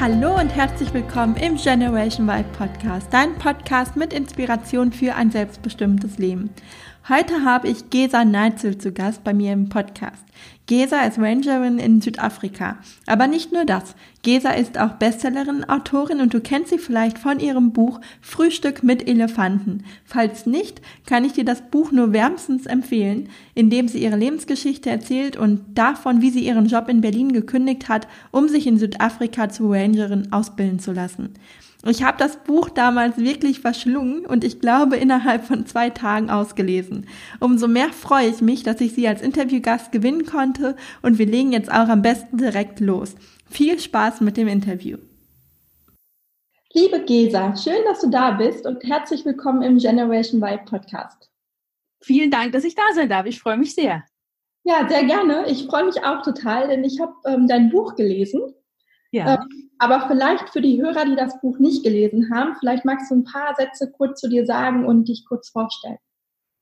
Hallo und herzlich willkommen im Generation Vibe Podcast, dein Podcast mit Inspiration für ein selbstbestimmtes Leben. Heute habe ich Gesa Neitzel zu Gast bei mir im Podcast. Gesa ist Rangerin in Südafrika. Aber nicht nur das. Gesa ist auch Bestsellerin, Autorin und du kennst sie vielleicht von ihrem Buch Frühstück mit Elefanten. Falls nicht, kann ich dir das Buch nur wärmstens empfehlen, in dem sie ihre Lebensgeschichte erzählt und davon, wie sie ihren Job in Berlin gekündigt hat, um sich in Südafrika zur Rangerin ausbilden zu lassen. Ich habe das Buch damals wirklich verschlungen und ich glaube innerhalb von zwei Tagen ausgelesen. Umso mehr freue ich mich, dass ich Sie als Interviewgast gewinnen konnte und wir legen jetzt auch am besten direkt los. Viel Spaß mit dem Interview. Liebe Gesa, schön, dass du da bist und herzlich willkommen im Generation Vibe Podcast. Vielen Dank, dass ich da sein darf. Ich freue mich sehr. Ja, sehr gerne. Ich freue mich auch total, denn ich habe ähm, dein Buch gelesen. Ja. Ähm, aber vielleicht für die Hörer, die das Buch nicht gelesen haben, vielleicht magst du ein paar Sätze kurz zu dir sagen und dich kurz vorstellen.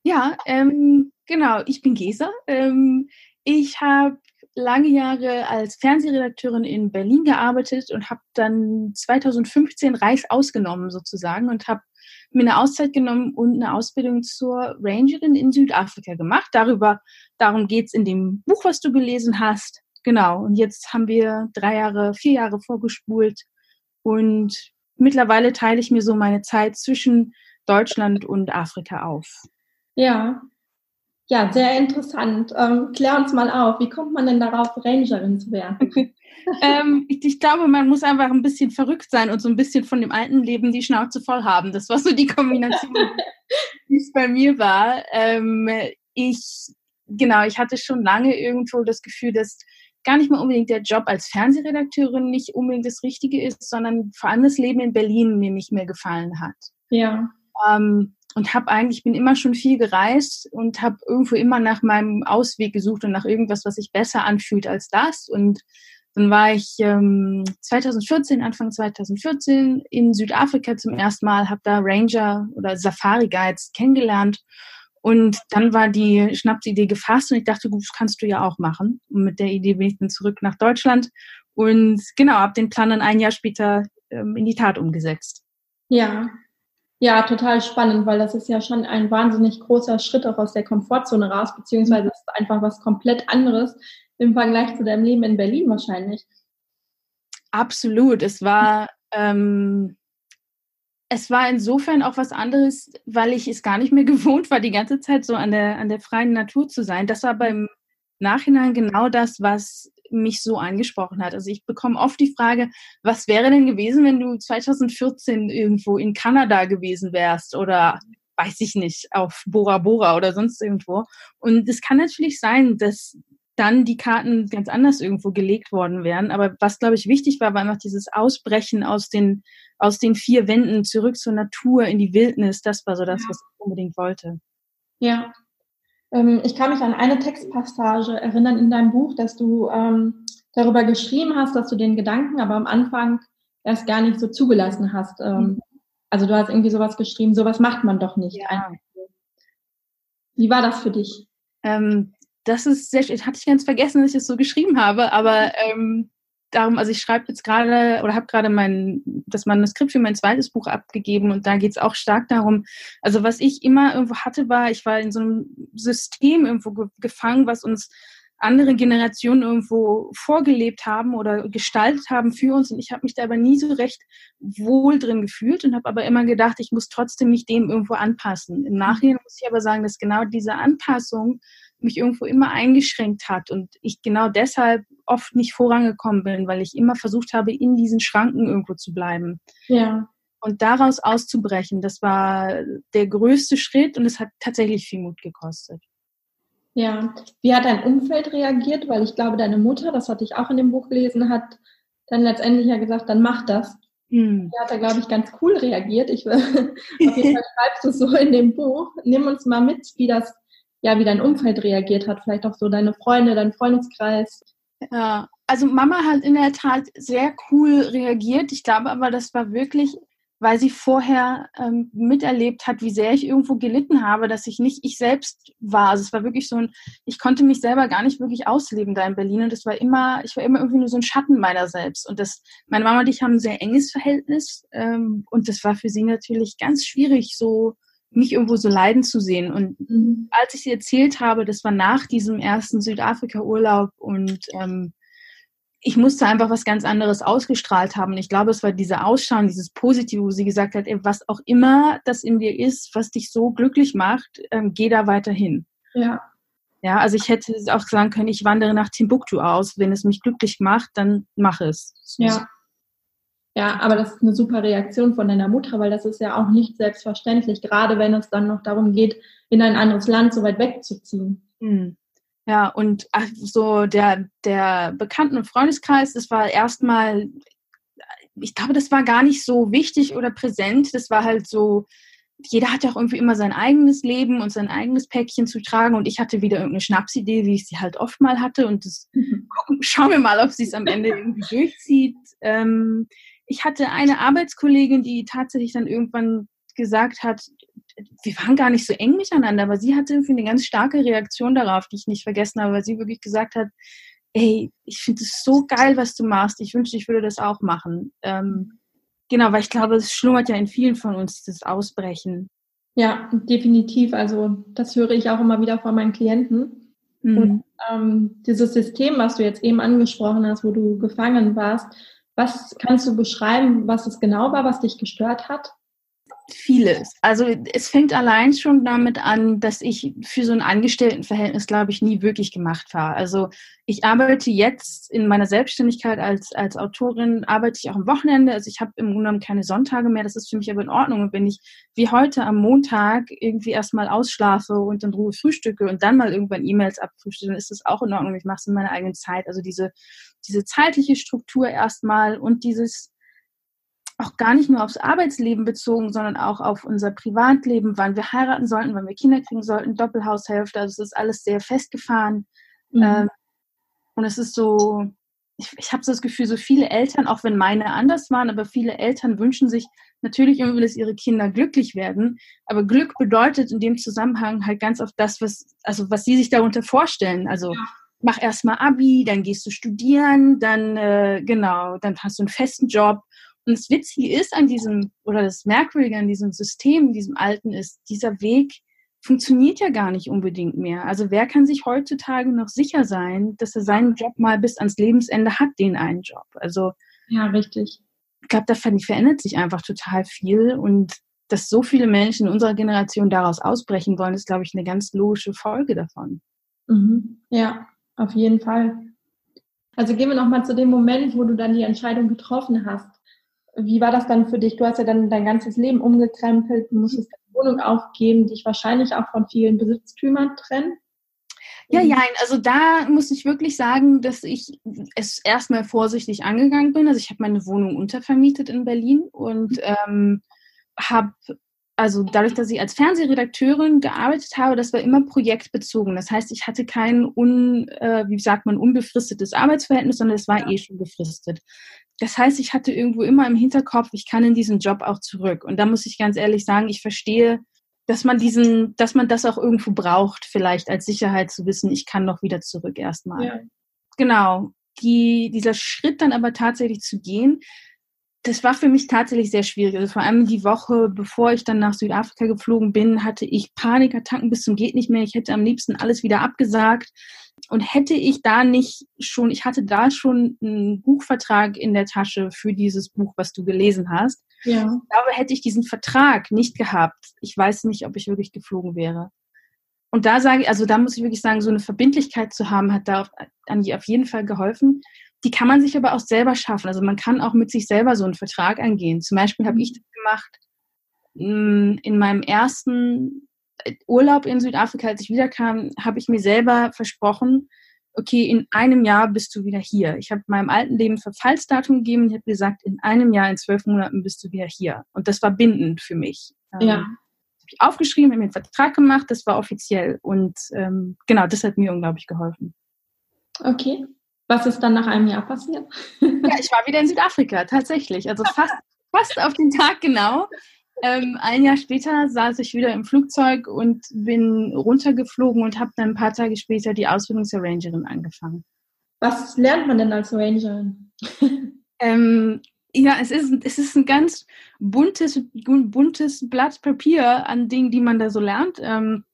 Ja, ähm, genau. Ich bin Gesa. Ähm, ich habe lange Jahre als Fernsehredakteurin in Berlin gearbeitet und habe dann 2015 Reis ausgenommen sozusagen und habe mir eine Auszeit genommen und eine Ausbildung zur Rangerin in Südafrika gemacht. Darüber, darum geht es in dem Buch, was du gelesen hast. Genau, und jetzt haben wir drei Jahre, vier Jahre vorgespult und mittlerweile teile ich mir so meine Zeit zwischen Deutschland und Afrika auf. Ja, ja, sehr interessant. Ähm, klär uns mal auf, wie kommt man denn darauf, Rangerin zu werden? ähm, ich, ich, glaube, man muss einfach ein bisschen verrückt sein und so ein bisschen von dem alten Leben die Schnauze voll haben. Das war so die Kombination, wie es bei mir war. Ähm, ich, genau, ich hatte schon lange irgendwo das Gefühl, dass gar nicht mal unbedingt der Job als Fernsehredakteurin nicht unbedingt das Richtige ist, sondern vor allem das Leben in Berlin mir nicht mehr gefallen hat. Ja. Ähm, und habe eigentlich bin immer schon viel gereist und habe irgendwo immer nach meinem Ausweg gesucht und nach irgendwas, was sich besser anfühlt als das. Und dann war ich ähm, 2014, Anfang 2014 in Südafrika zum ersten Mal, habe da Ranger oder Safari Guides kennengelernt und dann war die Schnapsidee gefasst und ich dachte, gut, das kannst du ja auch machen. Und mit der Idee bin ich dann zurück nach Deutschland und genau, habe den Plan dann ein Jahr später ähm, in die Tat umgesetzt. Ja, ja, total spannend, weil das ist ja schon ein wahnsinnig großer Schritt auch aus der Komfortzone raus, beziehungsweise es ist einfach was komplett anderes im Vergleich zu deinem Leben in Berlin wahrscheinlich. Absolut. Es war ähm, es war insofern auch was anderes, weil ich es gar nicht mehr gewohnt war, die ganze Zeit so an der, an der freien Natur zu sein. Das war beim Nachhinein genau das, was mich so angesprochen hat. Also ich bekomme oft die Frage, was wäre denn gewesen, wenn du 2014 irgendwo in Kanada gewesen wärst oder weiß ich nicht, auf Bora Bora oder sonst irgendwo. Und es kann natürlich sein, dass dann die Karten ganz anders irgendwo gelegt worden wären. Aber was, glaube ich, wichtig war, war einfach dieses Ausbrechen aus den, aus den vier Wänden zurück zur Natur, in die Wildnis. Das war so das, ja. was ich unbedingt wollte. Ja. Ähm, ich kann mich an eine Textpassage erinnern in deinem Buch, dass du ähm, darüber geschrieben hast, dass du den Gedanken aber am Anfang erst gar nicht so zugelassen hast. Ähm, mhm. Also du hast irgendwie sowas geschrieben, sowas macht man doch nicht. Ja. Wie war das für dich? Ähm, das ist sehr schön. Hatte ich ganz vergessen, dass ich es so geschrieben habe, aber ähm, darum, also ich schreibe jetzt gerade oder habe gerade mein das Manuskript für mein zweites Buch abgegeben und da geht es auch stark darum, also was ich immer irgendwo hatte, war, ich war in so einem System irgendwo ge gefangen, was uns andere Generationen irgendwo vorgelebt haben oder gestaltet haben für uns und ich habe mich da aber nie so recht wohl drin gefühlt und habe aber immer gedacht, ich muss trotzdem mich dem irgendwo anpassen. Im Nachhinein muss ich aber sagen, dass genau diese Anpassung mich irgendwo immer eingeschränkt hat und ich genau deshalb oft nicht vorangekommen bin, weil ich immer versucht habe, in diesen Schranken irgendwo zu bleiben. Ja. Und daraus auszubrechen, das war der größte Schritt und es hat tatsächlich viel Mut gekostet. Ja, wie hat dein Umfeld reagiert? Weil ich glaube, deine Mutter, das hatte ich auch in dem Buch gelesen, hat dann letztendlich ja gesagt, dann mach das. Hm. Die hat da, glaube ich, ganz cool reagiert. Ich, auf jeden Fall schreibst du so in dem Buch. Nimm uns mal mit, wie das ja, wie dein Umfeld reagiert hat, vielleicht auch so deine Freunde, dein Freundeskreis. Ja, also Mama hat in der Tat sehr cool reagiert. Ich glaube aber, das war wirklich weil sie vorher ähm, miterlebt hat, wie sehr ich irgendwo gelitten habe, dass ich nicht ich selbst war. Also es war wirklich so ein, ich konnte mich selber gar nicht wirklich ausleben da in Berlin und es war immer, ich war immer irgendwie nur so ein Schatten meiner selbst. Und das, meine Mama und ich haben ein sehr enges Verhältnis ähm, und das war für sie natürlich ganz schwierig, so mich irgendwo so leiden zu sehen. Und mhm. als ich sie erzählt habe, das war nach diesem ersten Südafrika-Urlaub und ähm, ich musste einfach was ganz anderes ausgestrahlt haben. Und ich glaube, es war dieser Ausschauen, dieses Positive, wo sie gesagt hat, ey, was auch immer das in dir ist, was dich so glücklich macht, ähm, geh da weiterhin. Ja. Ja, also ich hätte auch sagen können, ich wandere nach Timbuktu aus. Wenn es mich glücklich macht, dann mach es. Ja. Ja, aber das ist eine super Reaktion von deiner Mutter, weil das ist ja auch nicht selbstverständlich, gerade wenn es dann noch darum geht, in ein anderes Land so weit wegzuziehen. Mhm. Ja, und so der, der Bekannten- und Freundeskreis, das war erstmal, ich glaube, das war gar nicht so wichtig oder präsent. Das war halt so, jeder hat ja auch irgendwie immer sein eigenes Leben und sein eigenes Päckchen zu tragen. Und ich hatte wieder irgendeine Schnapsidee, wie ich sie halt oft mal hatte. Und das mhm. gucken, schauen wir mal, ob sie es am Ende irgendwie durchzieht. Ähm, ich hatte eine Arbeitskollegin, die tatsächlich dann irgendwann gesagt hat, wir waren gar nicht so eng miteinander, aber sie hatte irgendwie eine ganz starke Reaktion darauf, die ich nicht vergessen habe, weil sie wirklich gesagt hat, ey, ich finde es so geil, was du machst. Ich wünschte, ich würde das auch machen. Ähm, genau, weil ich glaube, es schlummert ja in vielen von uns, das Ausbrechen. Ja, definitiv. Also das höre ich auch immer wieder von meinen Klienten. Mhm. Und ähm, dieses System, was du jetzt eben angesprochen hast, wo du gefangen warst, was kannst du beschreiben, was es genau war, was dich gestört hat? Vieles. Also es fängt allein schon damit an, dass ich für so ein Angestelltenverhältnis, glaube ich, nie wirklich gemacht war. Also ich arbeite jetzt in meiner Selbstständigkeit als, als Autorin, arbeite ich auch am Wochenende. Also ich habe im Grunde genommen keine Sonntage mehr. Das ist für mich aber in Ordnung. Und wenn ich wie heute am Montag irgendwie erstmal ausschlafe und in Ruhe frühstücke und dann mal irgendwann E-Mails abfrühstücke, dann ist das auch in Ordnung. Ich mache es in meiner eigenen Zeit. Also diese, diese zeitliche Struktur erstmal und dieses auch gar nicht nur aufs Arbeitsleben bezogen, sondern auch auf unser Privatleben, wann wir heiraten sollten, wann wir Kinder kriegen sollten, Doppelhaushälfte. Also es ist alles sehr festgefahren. Mhm. Ähm, und es ist so, ich, ich habe so das Gefühl, so viele Eltern, auch wenn meine anders waren, aber viele Eltern wünschen sich natürlich irgendwie, dass ihre Kinder glücklich werden. Aber Glück bedeutet in dem Zusammenhang halt ganz oft das, was, also was sie sich darunter vorstellen. Also ja. mach erstmal Abi, dann gehst du studieren, dann äh, genau, dann hast du einen festen Job und das Witzige ist an diesem, oder das Merkwürdige an diesem System, diesem alten ist, dieser Weg funktioniert ja gar nicht unbedingt mehr. Also wer kann sich heutzutage noch sicher sein, dass er seinen Job mal bis ans Lebensende hat, den einen Job? Also ja, richtig. Ich glaube, da verändert sich einfach total viel und dass so viele Menschen in unserer Generation daraus ausbrechen wollen, ist, glaube ich, eine ganz logische Folge davon. Mhm. Ja, auf jeden Fall. Also gehen wir nochmal zu dem Moment, wo du dann die Entscheidung getroffen hast. Wie war das dann für dich? Du hast ja dann dein ganzes Leben umgekrempelt, musstest deine Wohnung aufgeben, dich wahrscheinlich auch von vielen Besitztümern trennen. Ja, ja, also da muss ich wirklich sagen, dass ich es erstmal vorsichtig angegangen bin. Also ich habe meine Wohnung untervermietet in Berlin und ähm, habe also dadurch, dass ich als Fernsehredakteurin gearbeitet habe, das war immer projektbezogen. Das heißt, ich hatte kein un, äh, wie sagt man, unbefristetes Arbeitsverhältnis, sondern es war ja. eh schon befristet. Das heißt, ich hatte irgendwo immer im Hinterkopf, ich kann in diesen Job auch zurück. Und da muss ich ganz ehrlich sagen, ich verstehe, dass man diesen, dass man das auch irgendwo braucht, vielleicht als Sicherheit zu wissen, ich kann noch wieder zurück erstmal. Ja. Genau. Die, dieser Schritt dann aber tatsächlich zu gehen, das war für mich tatsächlich sehr schwierig. Also vor allem die Woche, bevor ich dann nach Südafrika geflogen bin, hatte ich Panikattacken bis zum geht nicht mehr. Ich hätte am liebsten alles wieder abgesagt. Und hätte ich da nicht schon, ich hatte da schon einen Buchvertrag in der Tasche für dieses Buch, was du gelesen hast. Ja. Ich glaube, hätte ich diesen Vertrag nicht gehabt, ich weiß nicht, ob ich wirklich geflogen wäre. Und da sage ich, also da muss ich wirklich sagen, so eine Verbindlichkeit zu haben, hat da auf, auf jeden Fall geholfen. Die kann man sich aber auch selber schaffen. Also man kann auch mit sich selber so einen Vertrag angehen. Zum Beispiel habe ich das gemacht mm, in meinem ersten Urlaub in Südafrika, als ich wiederkam, habe ich mir selber versprochen, okay, in einem Jahr bist du wieder hier. Ich habe meinem alten Leben Verfallsdatum gegeben und habe gesagt, in einem Jahr, in zwölf Monaten bist du wieder hier. Und das war bindend für mich. Ja. Ähm, habe ich aufgeschrieben, habe mir einen Vertrag gemacht, das war offiziell. Und ähm, genau, das hat mir unglaublich geholfen. Okay. Was ist dann nach einem Jahr passiert? ja, ich war wieder in Südafrika, tatsächlich. Also fast, fast auf den Tag genau. Ähm, ein Jahr später saß ich wieder im Flugzeug und bin runtergeflogen und habe dann ein paar Tage später die Ausbildung zur Rangerin angefangen. Was lernt man denn als Rangerin? ähm, ja, es ist, es ist ein ganz buntes, buntes Blatt Papier an Dingen, die man da so lernt. Ähm,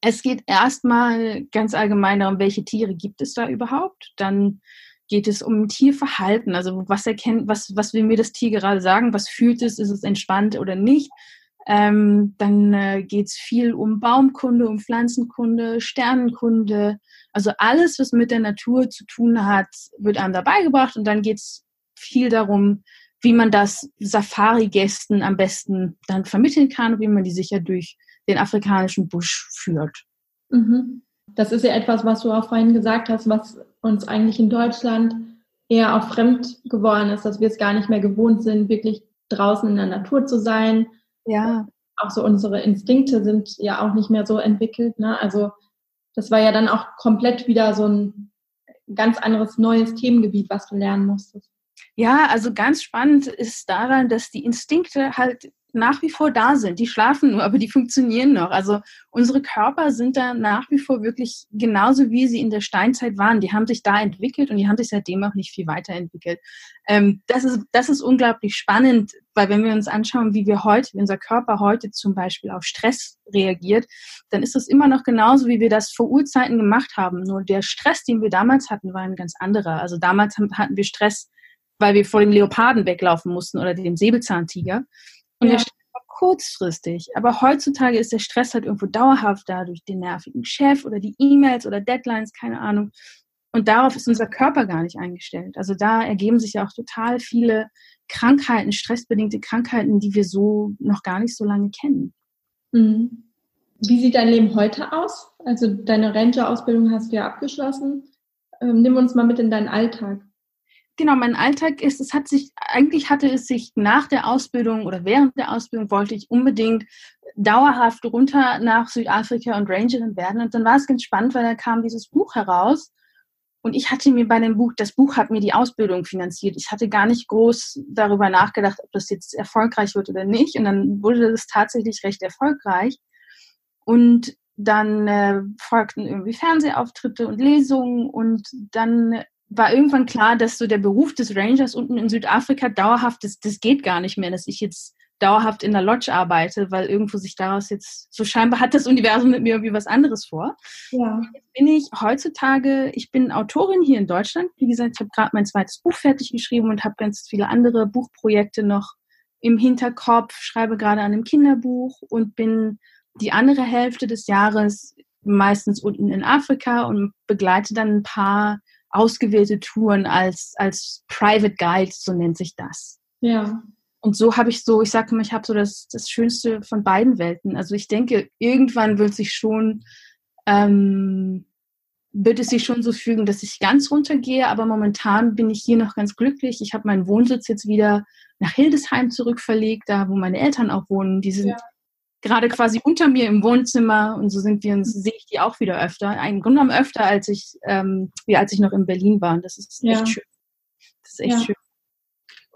es geht erstmal ganz allgemein darum, welche Tiere gibt es da überhaupt. Dann geht es um Tierverhalten, also was erkennt, was, was will mir das Tier gerade sagen, was fühlt es, ist es entspannt oder nicht. Ähm, dann äh, geht es viel um Baumkunde, um Pflanzenkunde, Sternenkunde. Also alles, was mit der Natur zu tun hat, wird einem dabei gebracht. Und dann geht es viel darum, wie man das Safari-Gästen am besten dann vermitteln kann, wie man die sicher durch den afrikanischen Busch führt. Mhm. Das ist ja etwas, was du auch vorhin gesagt hast, was uns eigentlich in Deutschland eher auch fremd geworden ist, dass wir es gar nicht mehr gewohnt sind, wirklich draußen in der Natur zu sein. Ja. Auch so unsere Instinkte sind ja auch nicht mehr so entwickelt. Ne? Also das war ja dann auch komplett wieder so ein ganz anderes neues Themengebiet, was du lernen musstest. Ja, also ganz spannend ist daran, dass die Instinkte halt nach wie vor da sind. Die schlafen nur, aber die funktionieren noch. Also unsere Körper sind da nach wie vor wirklich genauso, wie sie in der Steinzeit waren. Die haben sich da entwickelt und die haben sich seitdem auch nicht viel weiterentwickelt. Ähm, das, ist, das ist unglaublich spannend, weil wenn wir uns anschauen, wie wir heute, wie unser Körper heute zum Beispiel auf Stress reagiert, dann ist das immer noch genauso, wie wir das vor Urzeiten gemacht haben. Nur der Stress, den wir damals hatten, war ein ganz anderer. Also damals hatten wir Stress, weil wir vor dem Leoparden weglaufen mussten oder dem Säbelzahntiger. Und ja. der Stress war kurzfristig. Aber heutzutage ist der Stress halt irgendwo dauerhaft da durch den nervigen Chef oder die E-Mails oder Deadlines, keine Ahnung. Und darauf ist unser Körper gar nicht eingestellt. Also da ergeben sich ja auch total viele Krankheiten, stressbedingte Krankheiten, die wir so noch gar nicht so lange kennen. Mhm. Wie sieht dein Leben heute aus? Also deine Ranger-Ausbildung hast du ja abgeschlossen. Ähm, nimm uns mal mit in deinen Alltag genau, mein Alltag ist, es hat sich, eigentlich hatte es sich nach der Ausbildung oder während der Ausbildung wollte ich unbedingt dauerhaft runter nach Südafrika und Rangerin werden. Und dann war es ganz spannend, weil da kam dieses Buch heraus. Und ich hatte mir bei dem Buch, das Buch hat mir die Ausbildung finanziert. Ich hatte gar nicht groß darüber nachgedacht, ob das jetzt erfolgreich wird oder nicht. Und dann wurde das tatsächlich recht erfolgreich. Und dann äh, folgten irgendwie Fernsehauftritte und Lesungen und dann war irgendwann klar, dass so der Beruf des Rangers unten in Südafrika dauerhaft ist, das geht gar nicht mehr, dass ich jetzt dauerhaft in der Lodge arbeite, weil irgendwo sich daraus jetzt, so scheinbar hat das Universum mit mir irgendwie was anderes vor. Ja. Jetzt bin ich heutzutage, ich bin Autorin hier in Deutschland. Wie gesagt, ich habe gerade mein zweites Buch fertig geschrieben und habe ganz viele andere Buchprojekte noch im Hinterkopf, schreibe gerade an einem Kinderbuch und bin die andere Hälfte des Jahres meistens unten in Afrika und begleite dann ein paar ausgewählte Touren als, als Private Guide, so nennt sich das. Ja. Und so habe ich so, ich sage mal, ich habe so das, das Schönste von beiden Welten. Also ich denke, irgendwann wird sich schon, ähm, wird es sich schon so fügen, dass ich ganz runtergehe, aber momentan bin ich hier noch ganz glücklich. Ich habe meinen Wohnsitz jetzt wieder nach Hildesheim zurückverlegt, da wo meine Eltern auch wohnen. Die sind ja gerade quasi unter mir im Wohnzimmer und so sind wir uns, sehe ich die auch wieder öfter. Im Grunde genommen öfter, als ich, ähm, wie als ich noch in Berlin war. Und das ist ja. echt schön. Das ist echt ja. schön.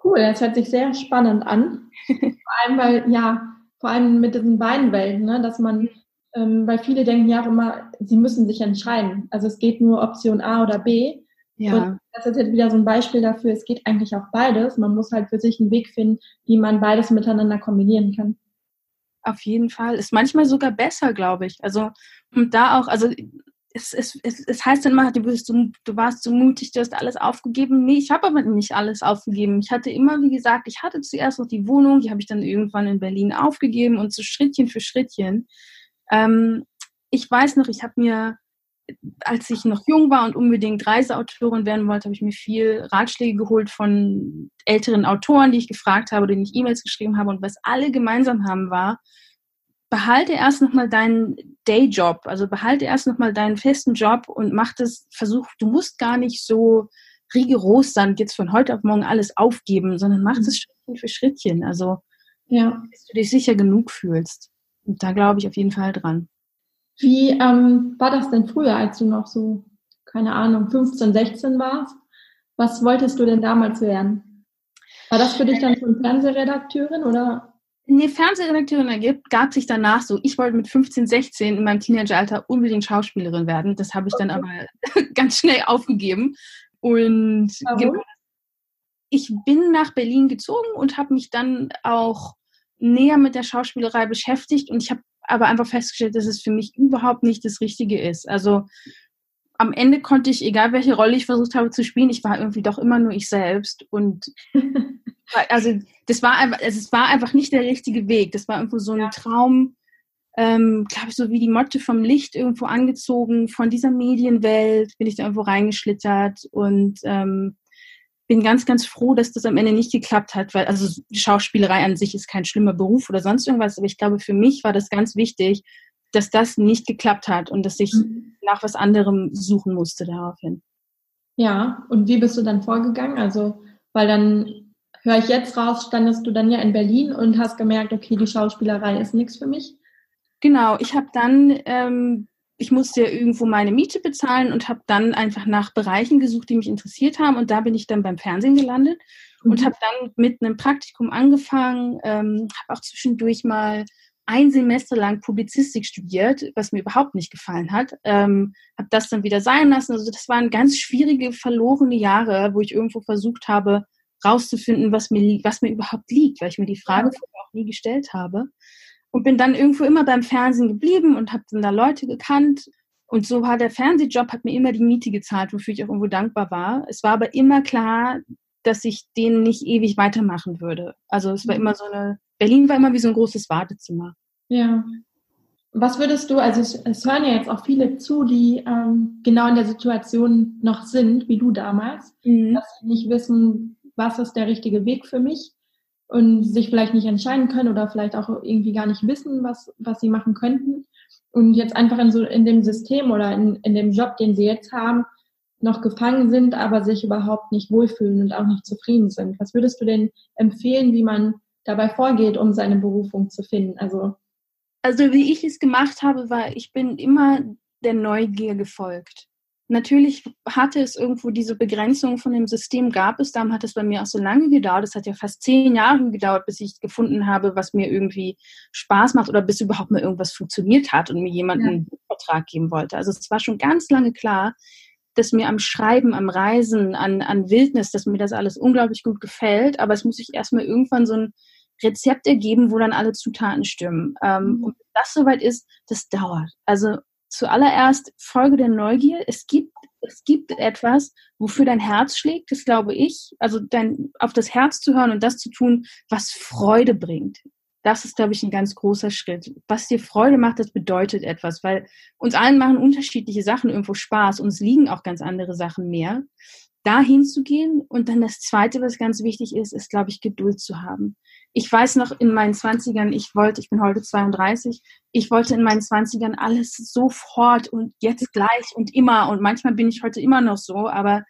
Cool, das hört sich sehr spannend an. vor allem, weil, ja, vor allem mit diesen beiden Welten, ne, dass man, ähm, weil viele denken ja auch immer, sie müssen sich entscheiden. Also es geht nur Option A oder B. Ja. Und das ist jetzt wieder so ein Beispiel dafür, es geht eigentlich auch beides. Man muss halt für sich einen Weg finden, wie man beides miteinander kombinieren kann. Auf jeden Fall. Ist manchmal sogar besser, glaube ich. Also, und da auch, also es, es, es, es heißt dann immer, du, bist so, du warst so mutig, du hast alles aufgegeben. Nee, ich habe aber nicht alles aufgegeben. Ich hatte immer, wie gesagt, ich hatte zuerst noch die Wohnung, die habe ich dann irgendwann in Berlin aufgegeben und so Schrittchen für Schrittchen. Ähm, ich weiß noch, ich habe mir, als ich noch jung war und unbedingt Reiseautorin werden wollte, habe ich mir viel Ratschläge geholt von älteren Autoren, die ich gefragt habe, denen ich E-Mails geschrieben habe. Und was alle gemeinsam haben, war, behalte erst nochmal deinen Dayjob, also behalte erst nochmal deinen festen Job und mach das, versuch, du musst gar nicht so rigoros sein, jetzt von heute auf morgen alles aufgeben, sondern mach das mhm. Schrittchen für Schrittchen. Also, ja. bis du dich sicher genug fühlst. Und da glaube ich auf jeden Fall dran. Wie ähm, war das denn früher, als du noch so, keine Ahnung, 15, 16 warst? Was wolltest du denn damals werden? War das für dich dann schon Fernsehredakteurin oder? Nee, Fernsehredakteurin gab sich danach so. Ich wollte mit 15, 16 in meinem Teenageralter unbedingt Schauspielerin werden. Das habe ich okay. dann aber ganz schnell aufgegeben. Und Warum? ich bin nach Berlin gezogen und habe mich dann auch näher mit der Schauspielerei beschäftigt und ich habe aber einfach festgestellt, dass es für mich überhaupt nicht das Richtige ist. Also am Ende konnte ich, egal welche Rolle ich versucht habe zu spielen, ich war irgendwie doch immer nur ich selbst. Und also das war einfach, also es war einfach nicht der richtige Weg. Das war irgendwo so ein ja. Traum, ähm, glaube ich, so wie die Motte vom Licht irgendwo angezogen, von dieser Medienwelt bin ich da irgendwo reingeschlittert und ähm, bin ganz, ganz froh, dass das am Ende nicht geklappt hat, weil also Schauspielerei an sich ist kein schlimmer Beruf oder sonst irgendwas, aber ich glaube, für mich war das ganz wichtig, dass das nicht geklappt hat und dass ich mhm. nach was anderem suchen musste daraufhin. Ja, und wie bist du dann vorgegangen? Also, weil dann höre ich jetzt raus, standest du dann ja in Berlin und hast gemerkt, okay, die Schauspielerei ist nichts für mich. Genau, ich habe dann, ähm, ich musste ja irgendwo meine Miete bezahlen und habe dann einfach nach Bereichen gesucht, die mich interessiert haben und da bin ich dann beim Fernsehen gelandet mhm. und habe dann mit einem Praktikum angefangen, ähm, habe auch zwischendurch mal ein Semester lang Publizistik studiert, was mir überhaupt nicht gefallen hat. Ähm, habe das dann wieder sein lassen. Also das waren ganz schwierige, verlorene Jahre, wo ich irgendwo versucht habe, rauszufinden, was mir, was mir überhaupt liegt, weil ich mir die Frage ja. auch nie gestellt habe. Und bin dann irgendwo immer beim Fernsehen geblieben und habe dann da Leute gekannt. Und so war der Fernsehjob, hat mir immer die Miete gezahlt, wofür ich auch irgendwo dankbar war. Es war aber immer klar, dass ich den nicht ewig weitermachen würde. Also es war immer so eine, Berlin war immer wie so ein großes Wartezimmer. Ja. Was würdest du, also es, es hören ja jetzt auch viele zu, die ähm, genau in der Situation noch sind, wie du damals, mhm. dass sie nicht wissen, was ist der richtige Weg für mich und sich vielleicht nicht entscheiden können oder vielleicht auch irgendwie gar nicht wissen, was, was sie machen könnten und jetzt einfach in so in dem System oder in, in dem Job, den sie jetzt haben, noch gefangen sind, aber sich überhaupt nicht wohlfühlen und auch nicht zufrieden sind. Was würdest du denn empfehlen, wie man dabei vorgeht, um seine Berufung zu finden? Also also wie ich es gemacht habe, war, ich bin immer der Neugier gefolgt. Natürlich hatte es irgendwo diese Begrenzung von dem System, gab es, darum hat es bei mir auch so lange gedauert. Es hat ja fast zehn Jahre gedauert, bis ich gefunden habe, was mir irgendwie Spaß macht oder bis überhaupt mal irgendwas funktioniert hat und mir jemand ja. einen Vertrag geben wollte. Also es war schon ganz lange klar, dass mir am Schreiben, am Reisen, an, an Wildnis, dass mir das alles unglaublich gut gefällt. Aber es muss sich erstmal irgendwann so ein Rezept ergeben, wo dann alle Zutaten stimmen. Ähm, mhm. Und das soweit ist, das dauert. Also zuallererst Folge der Neugier. Es gibt, es gibt etwas, wofür dein Herz schlägt, das glaube ich. Also dein, auf das Herz zu hören und das zu tun, was Freude bringt. Das ist, glaube ich, ein ganz großer Schritt. Was dir Freude macht, das bedeutet etwas, weil uns allen machen unterschiedliche Sachen irgendwo Spaß. Uns liegen auch ganz andere Sachen mehr. Da hinzugehen und dann das Zweite, was ganz wichtig ist, ist, glaube ich, Geduld zu haben ich weiß noch in meinen Zwanzigern, ich wollte, ich bin heute 32, ich wollte in meinen Zwanzigern alles sofort und jetzt gleich und immer und manchmal bin ich heute immer noch so, aber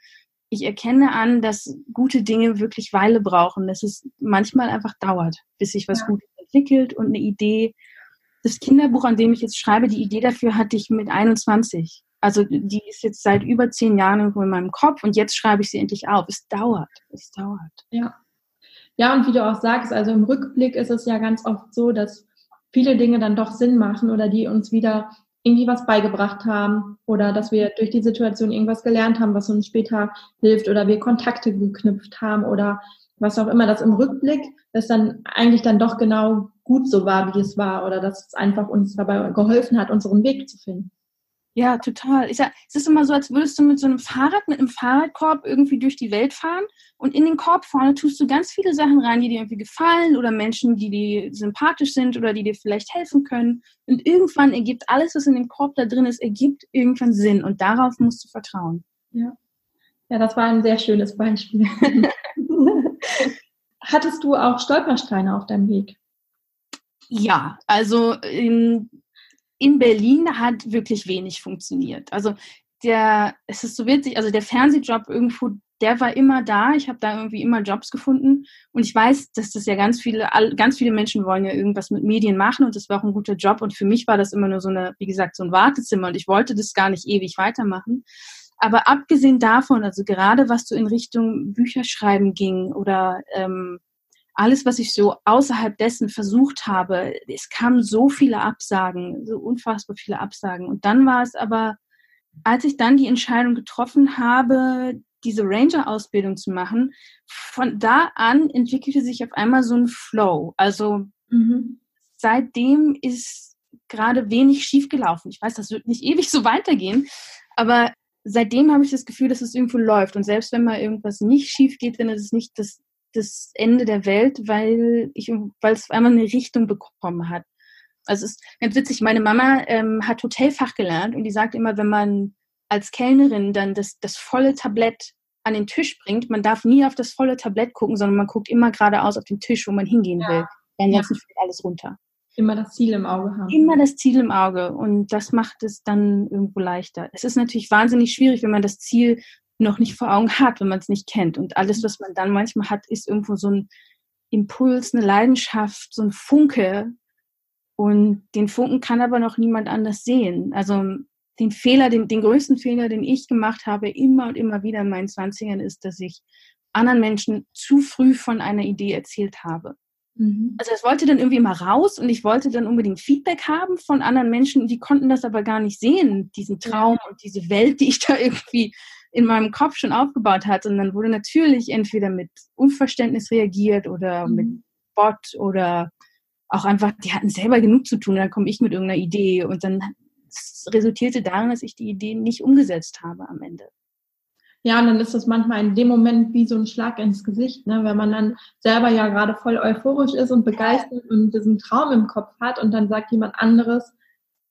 ich erkenne an, dass gute Dinge wirklich Weile brauchen, dass es manchmal einfach dauert, bis sich was ja. Gutes entwickelt und eine Idee. Das Kinderbuch, an dem ich jetzt schreibe, die Idee dafür hatte ich mit 21. Also die ist jetzt seit über zehn Jahren irgendwo in meinem Kopf und jetzt schreibe ich sie endlich auf. Es dauert, es dauert. Ja, ja, und wie du auch sagst, also im Rückblick ist es ja ganz oft so, dass viele Dinge dann doch Sinn machen oder die uns wieder irgendwie was beigebracht haben oder dass wir durch die Situation irgendwas gelernt haben, was uns später hilft oder wir Kontakte geknüpft haben oder was auch immer, dass im Rückblick das dann eigentlich dann doch genau gut so war, wie es war oder dass es einfach uns dabei geholfen hat, unseren Weg zu finden. Ja, total. Ich sag, es ist immer so, als würdest du mit so einem Fahrrad, mit einem Fahrradkorb irgendwie durch die Welt fahren und in den Korb vorne tust du ganz viele Sachen rein, die dir irgendwie gefallen oder Menschen, die dir sympathisch sind oder die dir vielleicht helfen können. Und irgendwann ergibt alles, was in dem Korb da drin ist, ergibt irgendwann Sinn und darauf musst du vertrauen. Ja. Ja, das war ein sehr schönes Beispiel. Hattest du auch Stolpersteine auf deinem Weg? Ja, also in, in Berlin hat wirklich wenig funktioniert. Also der, es ist so witzig, also der Fernsehjob irgendwo, der war immer da. Ich habe da irgendwie immer Jobs gefunden und ich weiß, dass das ja ganz viele, ganz viele Menschen wollen ja irgendwas mit Medien machen und das war auch ein guter Job und für mich war das immer nur so eine, wie gesagt, so ein Wartezimmer und ich wollte das gar nicht ewig weitermachen. Aber abgesehen davon, also gerade was so in Richtung Bücherschreiben ging oder ähm, alles, was ich so außerhalb dessen versucht habe, es kamen so viele Absagen, so unfassbar viele Absagen. Und dann war es aber, als ich dann die Entscheidung getroffen habe, diese Ranger-Ausbildung zu machen, von da an entwickelte sich auf einmal so ein Flow. Also mhm. seitdem ist gerade wenig schiefgelaufen. Ich weiß, das wird nicht ewig so weitergehen, aber seitdem habe ich das Gefühl, dass es irgendwo läuft. Und selbst wenn mal irgendwas nicht schief geht, dann ist es nicht das, das Ende der Welt, weil ich, weil es einmal eine Richtung bekommen hat. Also es ist ganz witzig, meine Mama ähm, hat Hotelfach gelernt und die sagt immer, wenn man als Kellnerin dann das, das volle Tablett an den Tisch bringt, man darf nie auf das volle Tablett gucken, sondern man guckt immer geradeaus auf den Tisch, wo man hingehen ja. will. Ansonsten ja. fällt alles runter. Immer das Ziel im Auge haben. Immer das Ziel im Auge und das macht es dann irgendwo leichter. Es ist natürlich wahnsinnig schwierig, wenn man das Ziel noch nicht vor Augen hat, wenn man es nicht kennt. Und alles, was man dann manchmal hat, ist irgendwo so ein Impuls, eine Leidenschaft, so ein Funke. Und den Funken kann aber noch niemand anders sehen. Also den Fehler, den, den größten Fehler, den ich gemacht habe, immer und immer wieder in meinen Zwanzigern, ist, dass ich anderen Menschen zu früh von einer Idee erzählt habe. Mhm. Also es wollte dann irgendwie immer raus und ich wollte dann unbedingt Feedback haben von anderen Menschen, die konnten das aber gar nicht sehen, diesen Traum und diese Welt, die ich da irgendwie in meinem Kopf schon aufgebaut hatte. Und dann wurde natürlich entweder mit Unverständnis reagiert oder mhm. mit Bot oder auch einfach, die hatten selber genug zu tun, dann komme ich mit irgendeiner Idee und dann resultierte darin, dass ich die Idee nicht umgesetzt habe am Ende. Ja, und dann ist das manchmal in dem Moment wie so ein Schlag ins Gesicht, ne? wenn man dann selber ja gerade voll euphorisch ist und begeistert und diesen Traum im Kopf hat und dann sagt jemand anderes,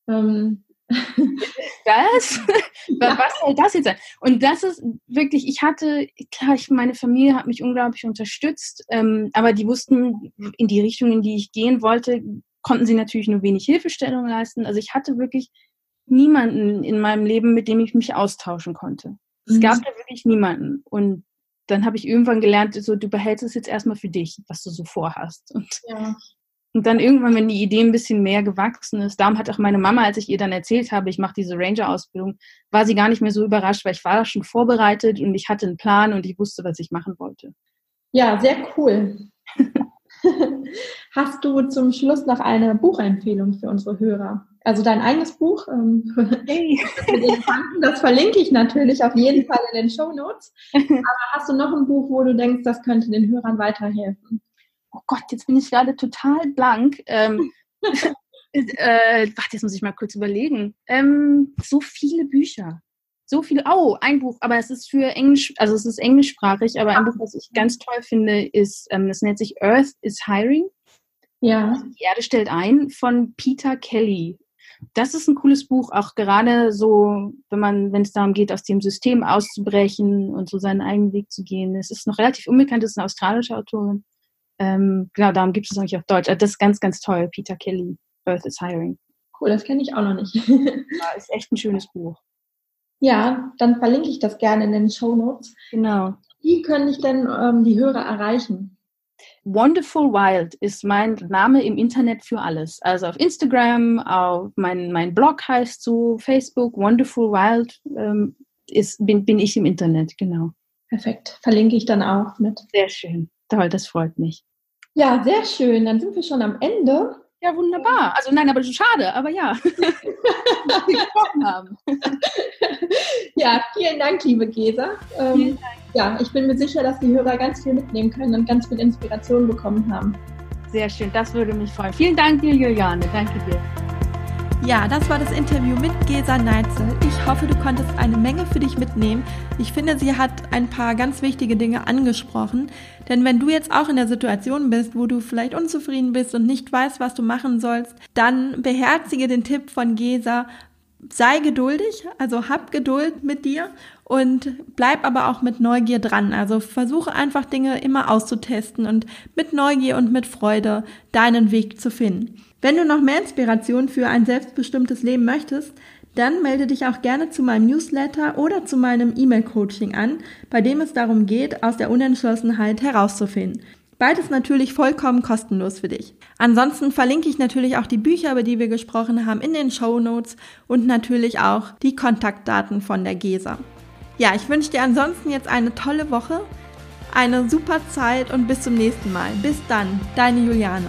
ähm, was? ja. Was soll das jetzt sein? Und das ist wirklich, ich hatte, klar, ich, meine Familie hat mich unglaublich unterstützt, ähm, aber die wussten, in die Richtung, in die ich gehen wollte, konnten sie natürlich nur wenig Hilfestellung leisten. Also ich hatte wirklich niemanden in meinem Leben, mit dem ich mich austauschen konnte. Es mhm. gab da wirklich niemanden. Und dann habe ich irgendwann gelernt, so, du behältst es jetzt erstmal für dich, was du so vorhast. Und, ja. Und dann irgendwann, wenn die Idee ein bisschen mehr gewachsen ist, darum hat auch meine Mama, als ich ihr dann erzählt habe, ich mache diese Ranger-Ausbildung, war sie gar nicht mehr so überrascht, weil ich war schon vorbereitet und ich hatte einen Plan und ich wusste, was ich machen wollte. Ja, sehr cool. Hast du zum Schluss noch eine Buchempfehlung für unsere Hörer? Also dein eigenes Buch, ähm, hey. das verlinke ich natürlich auf jeden Fall in den Show Notes. Aber hast du noch ein Buch, wo du denkst, das könnte den Hörern weiterhelfen? Oh Gott, jetzt bin ich gerade total blank. Ähm, äh, warte, jetzt muss ich mal kurz überlegen. Ähm, so viele Bücher so viele, oh, ein Buch, aber es ist für Englisch, also es ist englischsprachig, aber ein Buch, was ich ganz toll finde, ist, ähm, das nennt sich Earth is Hiring. Ja. Also die Erde stellt ein von Peter Kelly. Das ist ein cooles Buch, auch gerade so, wenn man, wenn es darum geht, aus dem System auszubrechen und so seinen eigenen Weg zu gehen. Es ist noch relativ unbekannt, es ist eine australische Autorin. Ähm, genau, darum gibt es es auch auf Deutsch. Also das ist ganz, ganz toll, Peter Kelly, Earth is Hiring. Cool, das kenne ich auch noch nicht. ja, ist echt ein schönes Buch. Ja, dann verlinke ich das gerne in den Show Notes. Genau. Wie können ich denn ähm, die Hörer erreichen? Wonderful Wild ist mein Name im Internet für alles. Also auf Instagram, auf mein, mein Blog heißt so, Facebook, Wonderful Wild ähm, ist, bin, bin ich im Internet, genau. Perfekt. Verlinke ich dann auch mit. Sehr schön. Toll, das freut mich. Ja, sehr schön. Dann sind wir schon am Ende. Ja, wunderbar. Also nein, aber schade, aber ja. wir gesprochen haben. ja, vielen Dank, liebe Gesa. Ähm, vielen Dank. Ja, ich bin mir sicher, dass die Hörer ganz viel mitnehmen können und ganz viel Inspiration bekommen haben. Sehr schön, das würde mich freuen. Vielen Dank dir, Juliane. Danke dir. Ja, das war das Interview mit Gesa Neitzel. Ich hoffe, du konntest eine Menge für dich mitnehmen. Ich finde, sie hat ein paar ganz wichtige Dinge angesprochen. Denn wenn du jetzt auch in der Situation bist, wo du vielleicht unzufrieden bist und nicht weißt, was du machen sollst, dann beherzige den Tipp von Gesa. Sei geduldig, also hab Geduld mit dir und bleib aber auch mit Neugier dran. Also versuche einfach Dinge immer auszutesten und mit Neugier und mit Freude deinen Weg zu finden. Wenn du noch mehr Inspiration für ein selbstbestimmtes Leben möchtest, dann melde dich auch gerne zu meinem Newsletter oder zu meinem E-Mail-Coaching an, bei dem es darum geht, aus der Unentschlossenheit herauszufinden. Beides natürlich vollkommen kostenlos für dich. Ansonsten verlinke ich natürlich auch die Bücher, über die wir gesprochen haben, in den Show Notes und natürlich auch die Kontaktdaten von der GESA. Ja, ich wünsche dir ansonsten jetzt eine tolle Woche, eine super Zeit und bis zum nächsten Mal. Bis dann, deine Juliane.